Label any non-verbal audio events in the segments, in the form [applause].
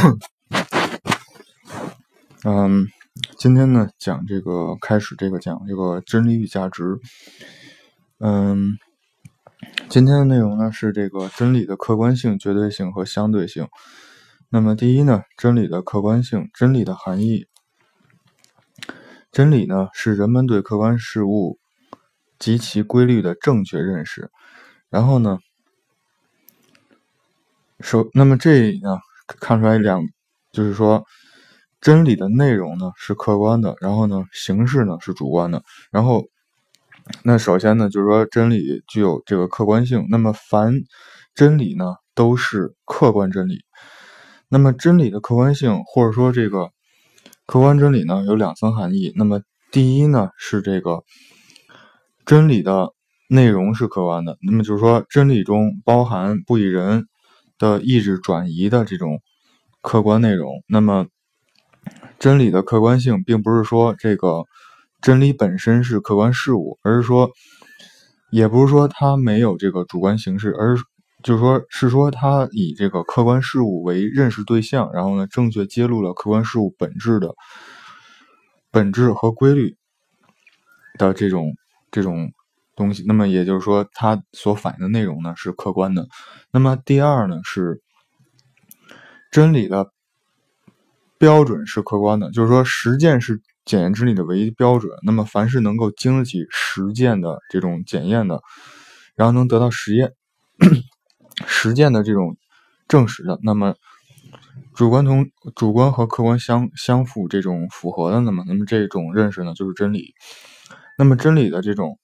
[coughs] 嗯，今天呢讲这个开始这个讲这个真理与价值。嗯，今天的内容呢是这个真理的客观性、绝对性和相对性。那么第一呢，真理的客观性，真理的含义。真理呢是人们对客观事物及其规律的正确认识。然后呢，首那么这里呢看出来两，就是说。真理的内容呢是客观的，然后呢形式呢是主观的。然后，那首先呢就是说真理具有这个客观性。那么凡真理呢都是客观真理。那么真理的客观性或者说这个客观真理呢有两层含义。那么第一呢是这个真理的内容是客观的。那么就是说真理中包含不以人的意志转移的这种客观内容。那么真理的客观性，并不是说这个真理本身是客观事物，而是说，也不是说它没有这个主观形式，而就是说，是说它以这个客观事物为认识对象，然后呢，正确揭露了客观事物本质的本质和规律的这种这种东西。那么也就是说，它所反映的内容呢是客观的。那么第二呢是真理的。标准是客观的，就是说实践是检验真理的唯一标准。那么凡是能够经得起实践的这种检验的，然后能得到实验 [clears throat] 实践的这种证实的，那么主观同主观和客观相相符这种符合的，那么那么这种认识呢就是真理。那么真理的这种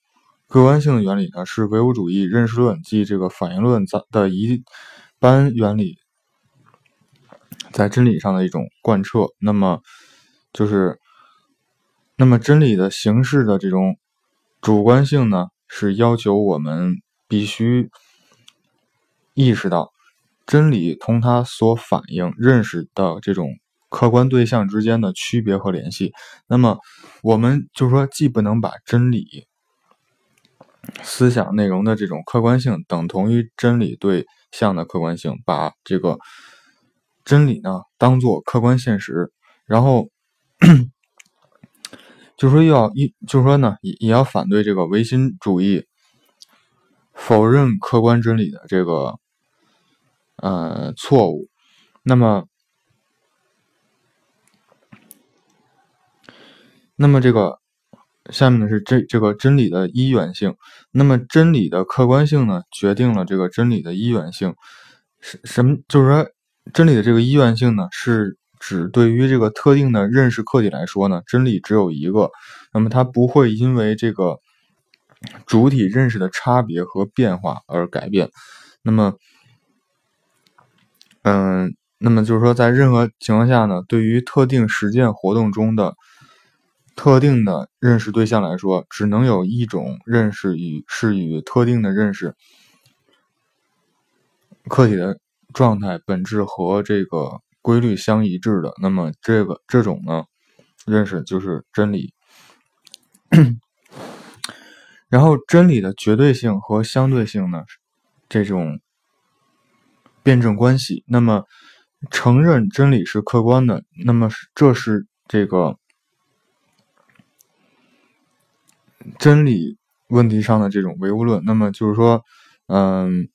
客观性原理呢，是唯物主义认识论即这个反应论的一般原理。在真理上的一种贯彻，那么就是，那么真理的形式的这种主观性呢，是要求我们必须意识到真理同它所反映认识的这种客观对象之间的区别和联系。那么我们就说，既不能把真理思想内容的这种客观性等同于真理对象的客观性，把这个。真理呢，当做客观现实，然后 [clears throat] 就说要一，就说呢，也也要反对这个唯心主义，否认客观真理的这个呃错误。那么，那么这个下面呢是这这个真理的一元性。那么真理的客观性呢，决定了这个真理的一元性。什什么？就是说。真理的这个一元性呢，是指对于这个特定的认识客体来说呢，真理只有一个，那么它不会因为这个主体认识的差别和变化而改变。那么，嗯，那么就是说，在任何情况下呢，对于特定实践活动中的特定的认识对象来说，只能有一种认识与是与特定的认识客体的。状态本质和这个规律相一致的，那么这个这种呢，认识就是真理。然后真理的绝对性和相对性呢，这种辩证关系。那么承认真理是客观的，那么这是这个真理问题上的这种唯物论。那么就是说，嗯。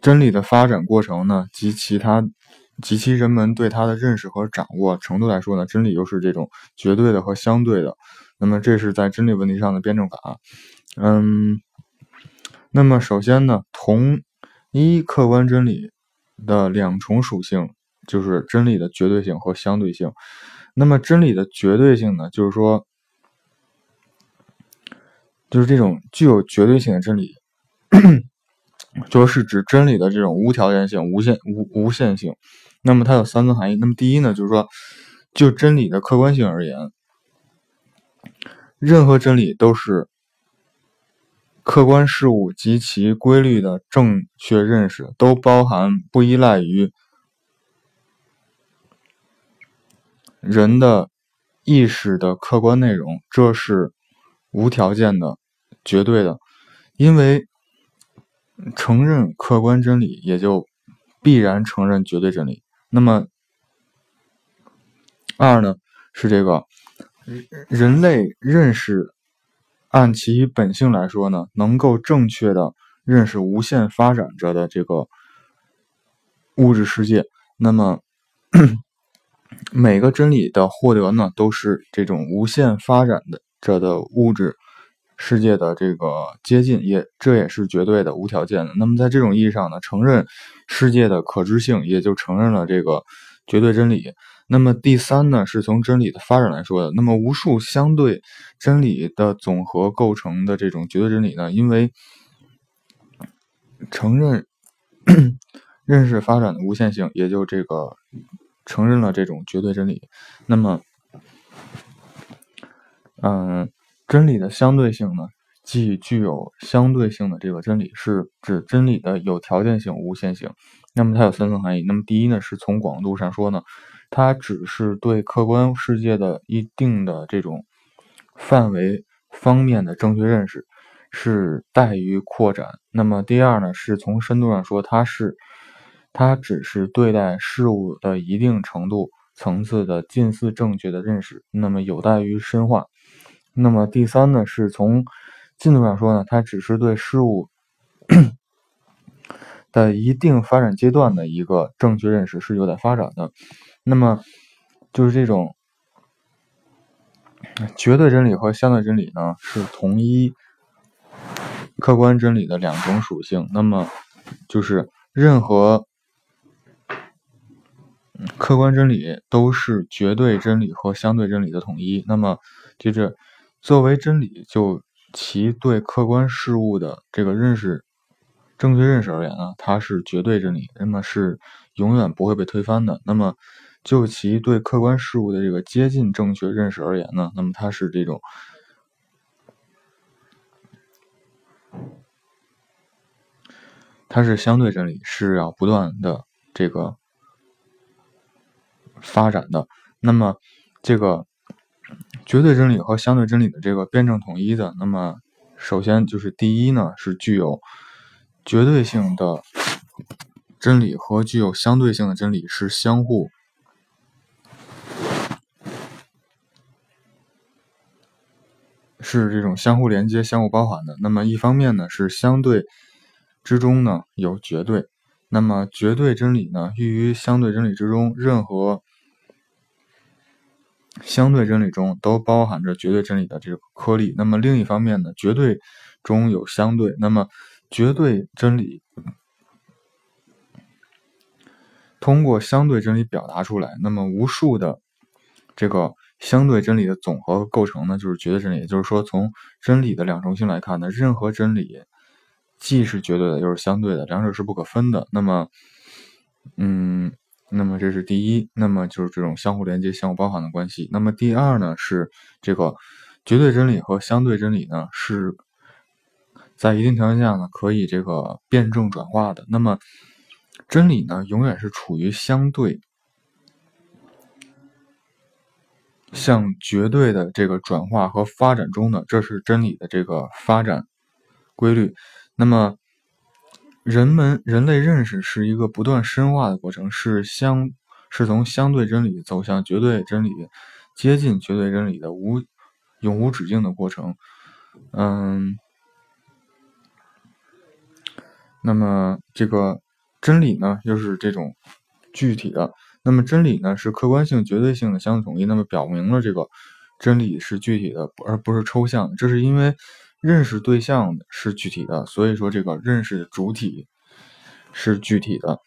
真理的发展过程呢，及其他及其人们对它的认识和掌握程度来说呢，真理又是这种绝对的和相对的。那么这是在真理问题上的辩证法。嗯，那么首先呢，同一客观真理的两重属性就是真理的绝对性和相对性。那么真理的绝对性呢，就是说，就是这种具有绝对性的真理。就是指真理的这种无条件性、无限无无限性。那么它有三层含义。那么第一呢，就是说，就真理的客观性而言，任何真理都是客观事物及其规律的正确认识，都包含不依赖于人的意识的客观内容。这是无条件的、绝对的，因为。承认客观真理，也就必然承认绝对真理。那么二呢是这个人类认识，按其本性来说呢，能够正确的认识无限发展着的这个物质世界。那么每个真理的获得呢，都是这种无限发展的着的物质。世界的这个接近，也这也是绝对的、无条件的。那么在这种意义上呢，承认世界的可知性，也就承认了这个绝对真理。那么第三呢，是从真理的发展来说的。那么无数相对真理的总和构成的这种绝对真理呢，因为承认认识发展的无限性，也就这个承认了这种绝对真理。那么，嗯。真理的相对性呢，既具有相对性的这个真理，是指真理的有条件性、无限性。那么它有三层含义。那么第一呢，是从广度上说呢，它只是对客观世界的一定的这种范围方面的正确认识，是待于扩展。那么第二呢，是从深度上说，它是它只是对待事物的一定程度层次的近似正确的认识，那么有待于深化。那么第三呢，是从进度上说呢，它只是对事物 [clears throat] 的一定发展阶段的一个正确认识是有待发展的。那么就是这种绝对真理和相对真理呢，是同一客观真理的两种属性。那么就是任何客观真理都是绝对真理和相对真理的统一。那么接着。作为真理，就其对客观事物的这个认识、正确认识而言呢，它是绝对真理，那么是永远不会被推翻的。那么，就其对客观事物的这个接近正确认识而言呢，那么它是这种，它是相对真理，是要不断的这个发展的。那么，这个。绝对真理和相对真理的这个辩证统一的，那么首先就是第一呢，是具有绝对性的真理和具有相对性的真理是相互是这种相互连接、相互包含的。那么一方面呢，是相对之中呢有绝对，那么绝对真理呢寓于相对真理之中，任何。相对真理中都包含着绝对真理的这个颗粒。那么另一方面呢，绝对中有相对，那么绝对真理通过相对真理表达出来。那么无数的这个相对真理的总和构成呢，就是绝对真理。也就是说，从真理的两重性来看呢，任何真理既是绝对的，又是相对的，两者是不可分的。那么，嗯。那么这是第一，那么就是这种相互连接、相互包含的关系。那么第二呢，是这个绝对真理和相对真理呢，是在一定条件下呢可以这个辩证转化的。那么真理呢，永远是处于相对向绝对的这个转化和发展中的，这是真理的这个发展规律。那么。人们人类认识是一个不断深化的过程，是相是从相对真理走向绝对真理，接近绝对真理的无永无止境的过程。嗯，那么这个真理呢，又是这种具体的。那么真理呢，是客观性、绝对性的相对统一。那么表明了这个真理是具体的，而不是抽象。这是因为。认识对象是具体的，所以说这个认识主体是具体的。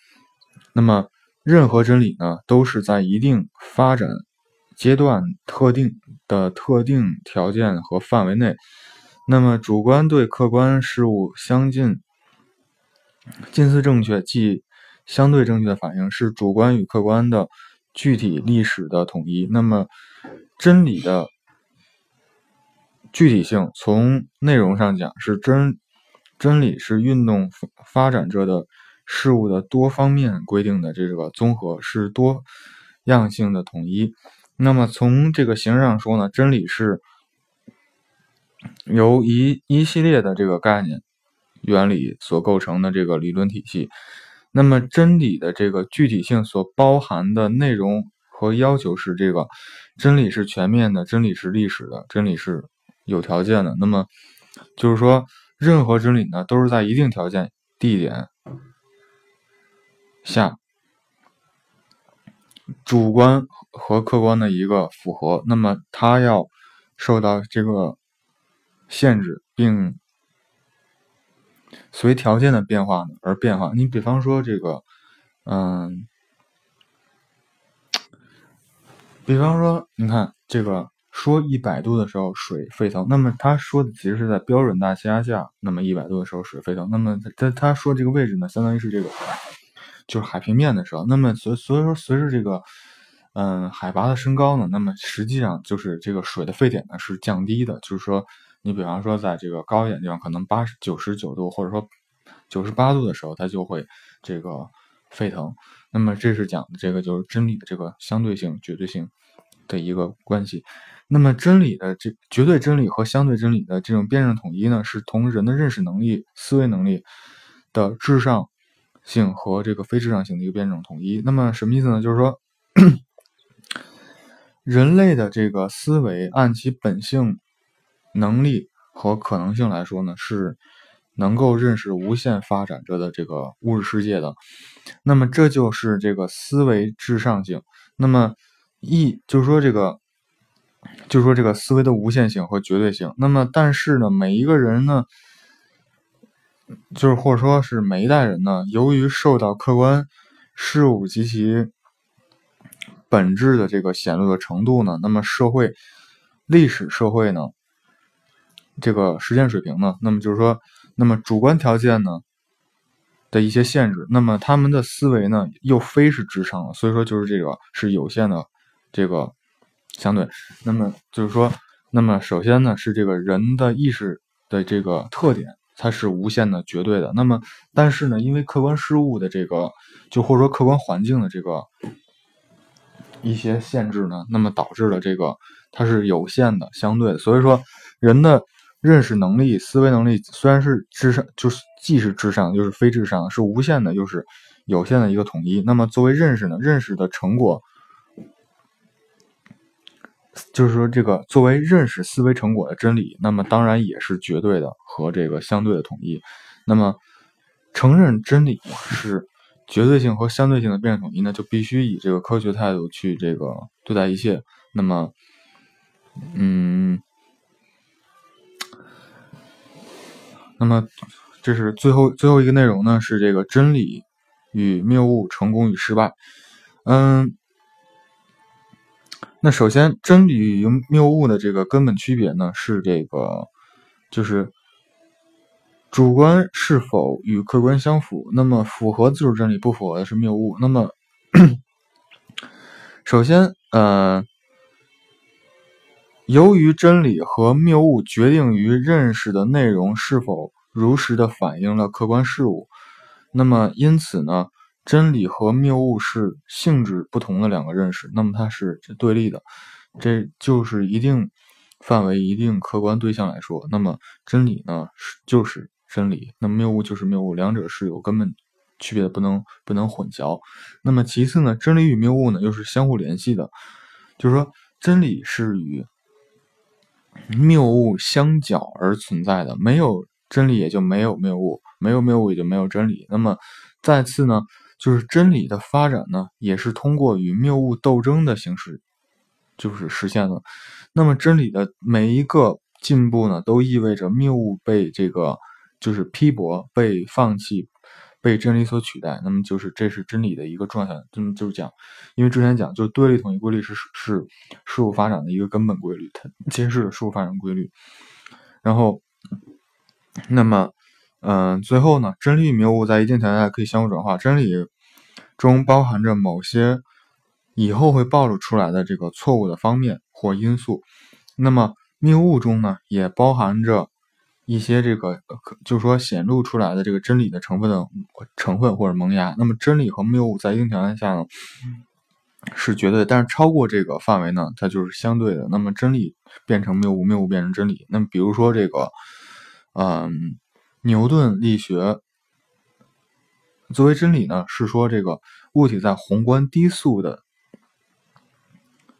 那么任何真理呢，都是在一定发展阶段、特定的特定条件和范围内。那么主观对客观事物相近、近似正确，即相对正确的反应，是主观与客观的具体历史的统一。那么真理的。具体性从内容上讲是真真理是运动发展着的事物的多方面规定的这个综合是多样性的统一。那么从这个形式上说呢，真理是由一一系列的这个概念原理所构成的这个理论体系。那么真理的这个具体性所包含的内容和要求是这个：真理是全面的，真理是历史的，真理是有条件的。那么就是说，任何真理呢，都是在一定条件、地点下，主观和客观的一个符合。那么它要受到这个限制，并。随条件的变化而变化。你比方说这个，嗯，比方说，你看这个说一百度的时候水沸腾，那么他说的其实是在标准大气压下，那么一百度的时候水沸腾。那么他他说这个位置呢，相当于是这个就是海平面的时候。那么所所以说随着这个嗯海拔的升高呢，那么实际上就是这个水的沸点呢是降低的，就是说。你比方说，在这个高一点地方，可能八十九十九度，或者说九十八度的时候，它就会这个沸腾。那么这是讲的这个就是真理的这个相对性、绝对性的一个关系。那么真理的这绝对真理和相对真理的这种辩证统一呢，是同人的认识能力、思维能力的至上性和这个非至上性的一个辩证统一。那么什么意思呢？就是说，人类的这个思维按其本性。能力和可能性来说呢，是能够认识无限发展着的这个物质世界的。那么这就是这个思维至上性。那么一就是说这个，就是说这个思维的无限性和绝对性。那么但是呢，每一个人呢，就是或者说是每一代人呢，由于受到客观事物及其本质的这个显露的程度呢，那么社会历史社会呢。这个实践水平呢，那么就是说，那么主观条件呢的一些限制，那么他们的思维呢又非是至上的，所以说就是这个是有限的，这个相对，那么就是说，那么首先呢是这个人的意识的这个特点，它是无限的、绝对的。那么但是呢，因为客观事物的这个，就或者说客观环境的这个一些限制呢，那么导致了这个它是有限的、相对的。所以说人的。认识能力、思维能力虽然是至上，就是既是至上，又是非至上，是无限的，又是有限的一个统一。那么作为认识呢？认识的成果，就是说这个作为认识思维成果的真理，那么当然也是绝对的和这个相对的统一。那么承认真理是绝对性和相对性的辩证统一呢，就必须以这个科学态度去这个对待一切。那么，嗯。那么，这是最后最后一个内容呢，是这个真理与谬误，成功与失败。嗯，那首先，真理与谬误的这个根本区别呢，是这个就是主观是否与客观相符。那么，符合就是真理，不符合的是谬误。那么，[coughs] 首先，呃。由于真理和谬误决定于认识的内容是否如实的反映了客观事物，那么因此呢，真理和谬误是性质不同的两个认识，那么它是对立的。这就是一定范围、一定客观对象来说，那么真理呢是就是真理，那么谬误就是谬误，两者是有根本区别的，不能不能混淆。那么其次呢，真理与谬误呢又是相互联系的，就是说真理是与谬误相搅而存在的，没有真理也就没有谬误，没有谬误也就没有真理。那么再次呢，就是真理的发展呢，也是通过与谬误斗争的形式，就是实现了。那么真理的每一个进步呢，都意味着谬误被这个就是批驳、被放弃。被真理所取代，那么就是这是真理的一个状态。这么就是讲，因为之前讲，就是对立统一规律是是事物发展的一个根本规律，它揭示了事物发展规律。然后，那么，嗯，最后呢，真理与谬误在一定条件下可以相互转化。真理中包含着某些以后会暴露出来的这个错误的方面或因素，那么谬误中呢，也包含着。一些这个，就是说显露出来的这个真理的成分的成分或者萌芽，那么真理和谬误在一定条件下呢是绝对，但是超过这个范围呢，它就是相对的。那么真理变成谬误，谬误变成真理。那么比如说这个，嗯，牛顿力学作为真理呢，是说这个物体在宏观低速的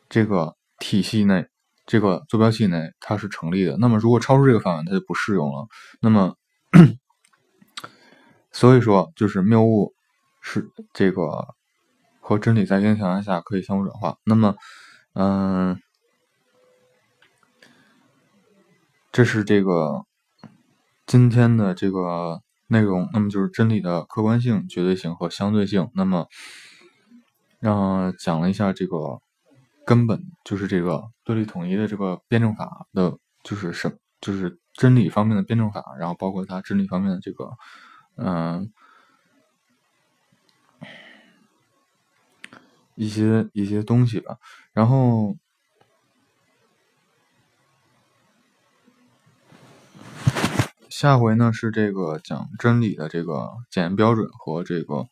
这个体系内，这个坐标系内，它是成立的。那么如果超出这个范围，它就不适用了。那么，[clears throat] 所以说就是谬误是这个和真理在一定条件下可以相互转化。那么，嗯，这是这个今天的这个。内容，那么就是真理的客观性、绝对性和相对性。那么，让讲了一下这个根本，就是这个对立统一的这个辩证法的，就是什，就是真理方面的辩证法，然后包括它真理方面的这个，嗯，一些一些东西吧，然后。下回呢是这个讲真理的这个检验标准和这个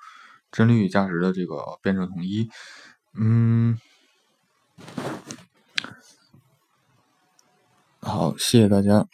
真理与价值的这个辩证统一。嗯，好，谢谢大家。